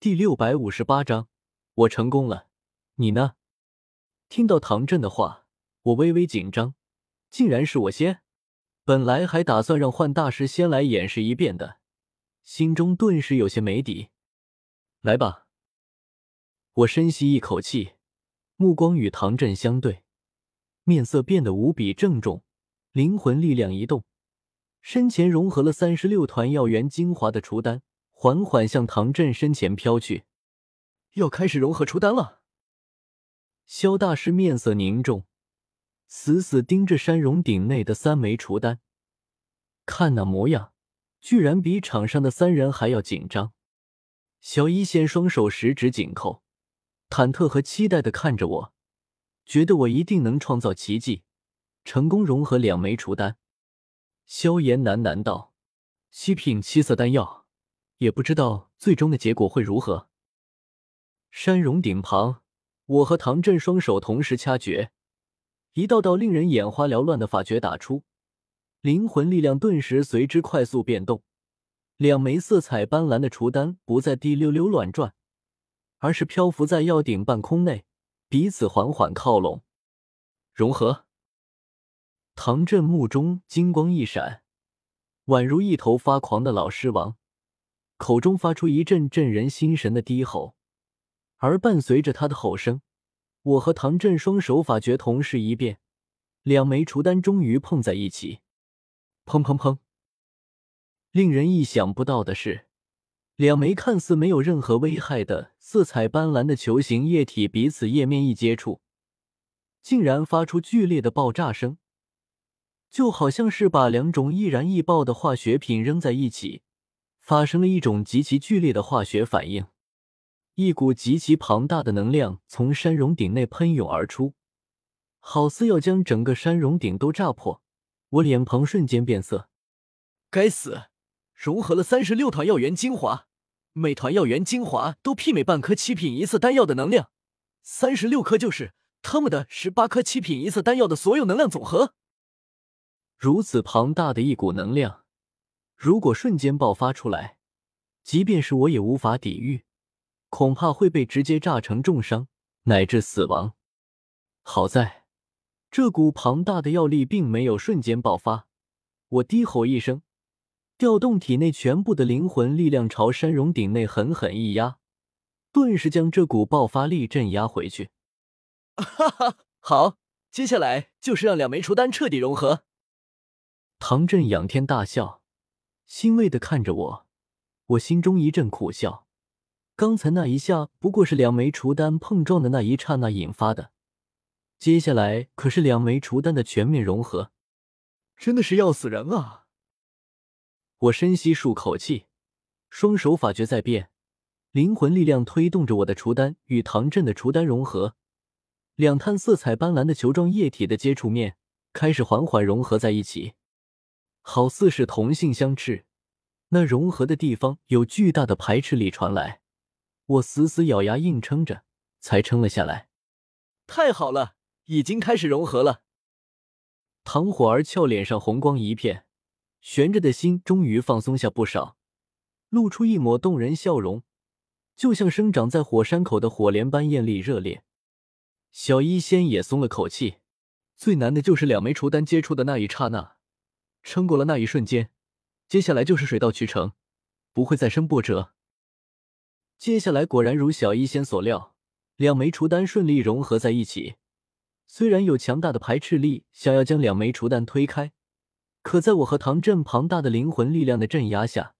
第六百五十八章，我成功了，你呢？听到唐振的话，我微微紧张，竟然是我先。本来还打算让幻大师先来演示一遍的，心中顿时有些没底。来吧，我深吸一口气，目光与唐振相对，面色变得无比郑重，灵魂力量一动，身前融合了三十六团药源精华的雏丹，缓缓向唐振身前飘去。要开始融合出丹了。萧大师面色凝重，死死盯着山容鼎内的三枚雏丹，看那模样，居然比场上的三人还要紧张。小一仙双手十指紧扣，忐忑和期待的看着我，觉得我一定能创造奇迹，成功融合两枚雏丹。萧炎喃喃道：“七品七色丹药，也不知道最终的结果会如何。”山容顶旁，我和唐振双手同时掐诀，一道道令人眼花缭乱的法诀打出，灵魂力量顿时随之快速变动。两枚色彩斑斓的雏丹不再滴溜溜乱转，而是漂浮在药鼎半空内，彼此缓缓靠拢，融合。唐振目中金光一闪，宛如一头发狂的老狮王，口中发出一阵震人心神的低吼，而伴随着他的吼声，我和唐振双手法诀同时一变，两枚雏丹终于碰在一起，砰砰砰。令人意想不到的是，两枚看似没有任何危害的色彩斑斓的球形液体彼此液面一接触，竟然发出剧烈的爆炸声，就好像是把两种易燃易爆的化学品扔在一起，发生了一种极其剧烈的化学反应。一股极其庞大的能量从山容顶内喷涌而出，好似要将整个山容顶都炸破。我脸庞瞬间变色，该死！融合了三十六团药源精华，每团药源精华都媲美半颗七品一色丹药的能量，三十六颗就是他们的十八颗七品一色丹药的所有能量总和。如此庞大的一股能量，如果瞬间爆发出来，即便是我也无法抵御，恐怕会被直接炸成重伤乃至死亡。好在，这股庞大的药力并没有瞬间爆发，我低吼一声。调动体内全部的灵魂力量，朝山容鼎内狠狠一压，顿时将这股爆发力镇压回去。哈哈，好，接下来就是让两枚雏丹彻底融合。唐振仰天大笑，欣慰的看着我，我心中一阵苦笑。刚才那一下不过是两枚雏丹碰撞的那一刹那引发的，接下来可是两枚雏丹的全面融合，真的是要死人啊！我深吸数口气，双手法诀在变，灵魂力量推动着我的雏丹与唐振的雏丹融合，两滩色彩斑斓的球状液体的接触面开始缓缓融合在一起，好似是同性相斥。那融合的地方有巨大的排斥力传来，我死死咬牙硬撑着，才撑了下来。太好了，已经开始融合了。唐火儿俏脸上红光一片。悬着的心终于放松下不少，露出一抹动人笑容，就像生长在火山口的火莲般艳丽热烈。小医仙也松了口气，最难的就是两枚雏丹接触的那一刹那，撑过了那一瞬间，接下来就是水到渠成，不会再生波折。接下来果然如小医仙所料，两枚雏丹顺利融合在一起，虽然有强大的排斥力，想要将两枚雏丹推开。可在我和唐振庞大的灵魂力量的镇压下，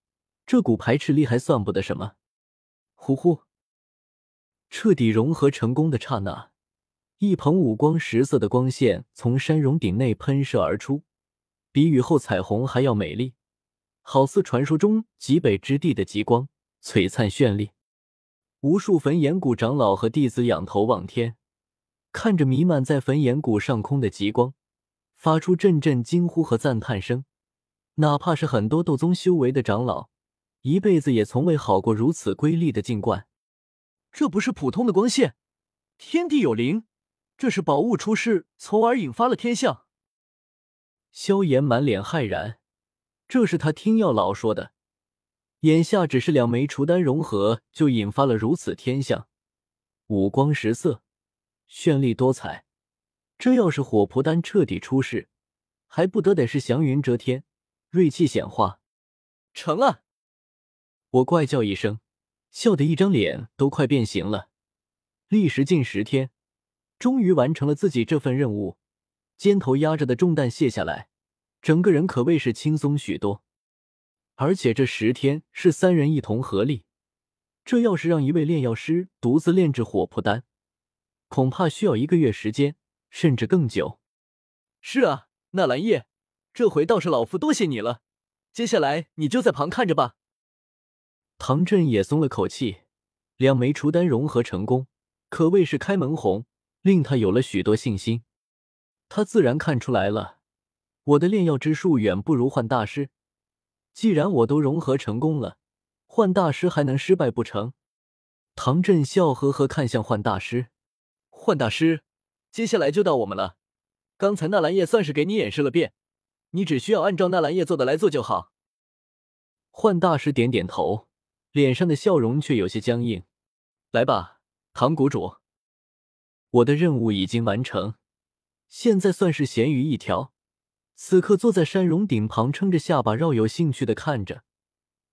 这股排斥力还算不得什么。呼呼，彻底融合成功的刹那，一捧五光十色的光线从山容顶内喷射而出，比雨后彩虹还要美丽，好似传说中极北之地的极光，璀璨绚丽。无数焚炎谷长老和弟子仰头望天，看着弥漫在焚炎谷上空的极光。发出阵阵惊呼和赞叹声，哪怕是很多斗宗修为的长老，一辈子也从未好过如此瑰丽的境观。这不是普通的光线，天地有灵，这是宝物出世，从而引发了天象。萧炎满脸骇然，这是他听药老说的，眼下只是两枚除丹融合，就引发了如此天象，五光十色，绚丽多彩。这要是火蒲丹彻底出世，还不得得是祥云遮天，锐气显化？成了！我怪叫一声，笑得一张脸都快变形了。历时近十天，终于完成了自己这份任务，肩头压着的重担卸下来，整个人可谓是轻松许多。而且这十天是三人一同合力，这要是让一位炼药师独自炼制火蒲丹，恐怕需要一个月时间，甚至更久。是啊，纳兰叶，这回倒是老夫多谢你了。接下来你就在旁看着吧。唐振也松了口气，两枚除丹融合成功，可谓是开门红，令他有了许多信心。他自然看出来了，我的炼药之术远不如幻大师。既然我都融合成功了，幻大师还能失败不成？唐振笑呵呵看向幻大师，幻大师，接下来就到我们了。刚才纳兰叶算是给你演示了遍，你只需要按照纳兰叶做的来做就好。幻大师点点头，脸上的笑容却有些僵硬。来吧，唐谷主，我的任务已经完成，现在算是咸鱼一条。此刻坐在山容顶旁，撑着下巴，饶有兴趣的看着。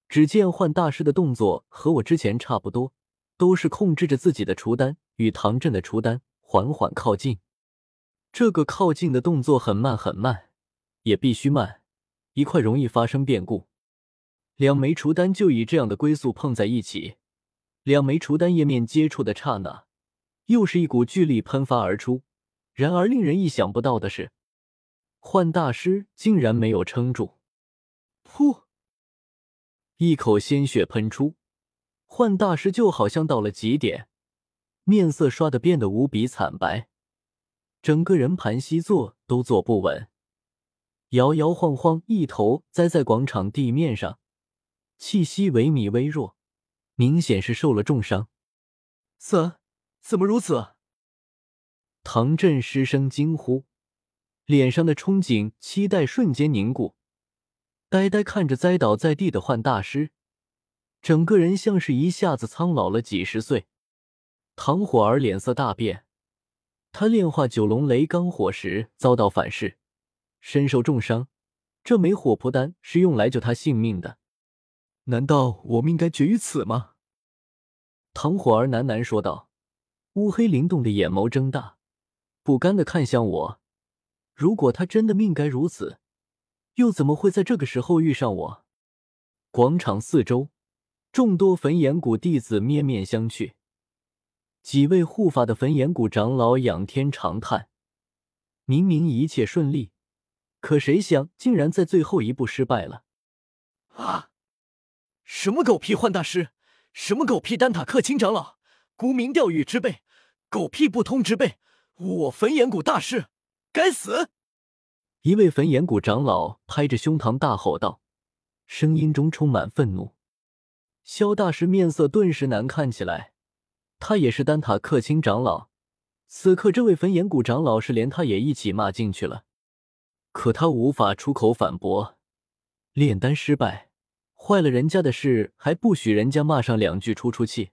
只见幻大师的动作和我之前差不多，都是控制着自己的除丹与唐振的除丹缓缓靠近。这个靠近的动作很慢很慢，也必须慢，一块容易发生变故。两枚除丹就以这样的龟速碰在一起，两枚除丹液面接触的刹那，又是一股巨力喷发而出。然而令人意想不到的是。幻大师竟然没有撑住，噗！一口鲜血喷出，幻大师就好像到了极点，面色刷的变得无比惨白，整个人盘膝坐都坐不稳，摇摇晃晃，一头栽在广场地面上，气息萎靡微弱，明显是受了重伤。怎怎么如此？唐振失声惊呼。脸上的憧憬、期待瞬间凝固，呆呆看着栽倒在地的幻大师，整个人像是一下子苍老了几十岁。唐火儿脸色大变，他炼化九龙雷罡火时遭到反噬，身受重伤，这枚火魄丹是用来救他性命的，难道我们应该绝于此吗？唐火儿喃喃说道，乌黑灵动的眼眸睁大，不甘的看向我。如果他真的命该如此，又怎么会在这个时候遇上我？广场四周，众多焚炎谷弟子面面相觑，几位护法的焚炎谷长老仰天长叹：明明一切顺利，可谁想竟然在最后一步失败了！啊！什么狗屁幻大师，什么狗屁丹塔克卿长老，沽名钓誉之辈，狗屁不通之辈，我焚炎谷大师！该死！一位焚炎谷长老拍着胸膛大吼道，声音中充满愤怒。萧大师面色顿时难看起来，他也是丹塔克卿长老，此刻这位焚炎谷长老是连他也一起骂进去了，可他无法出口反驳。炼丹失败，坏了人家的事，还不许人家骂上两句出出气？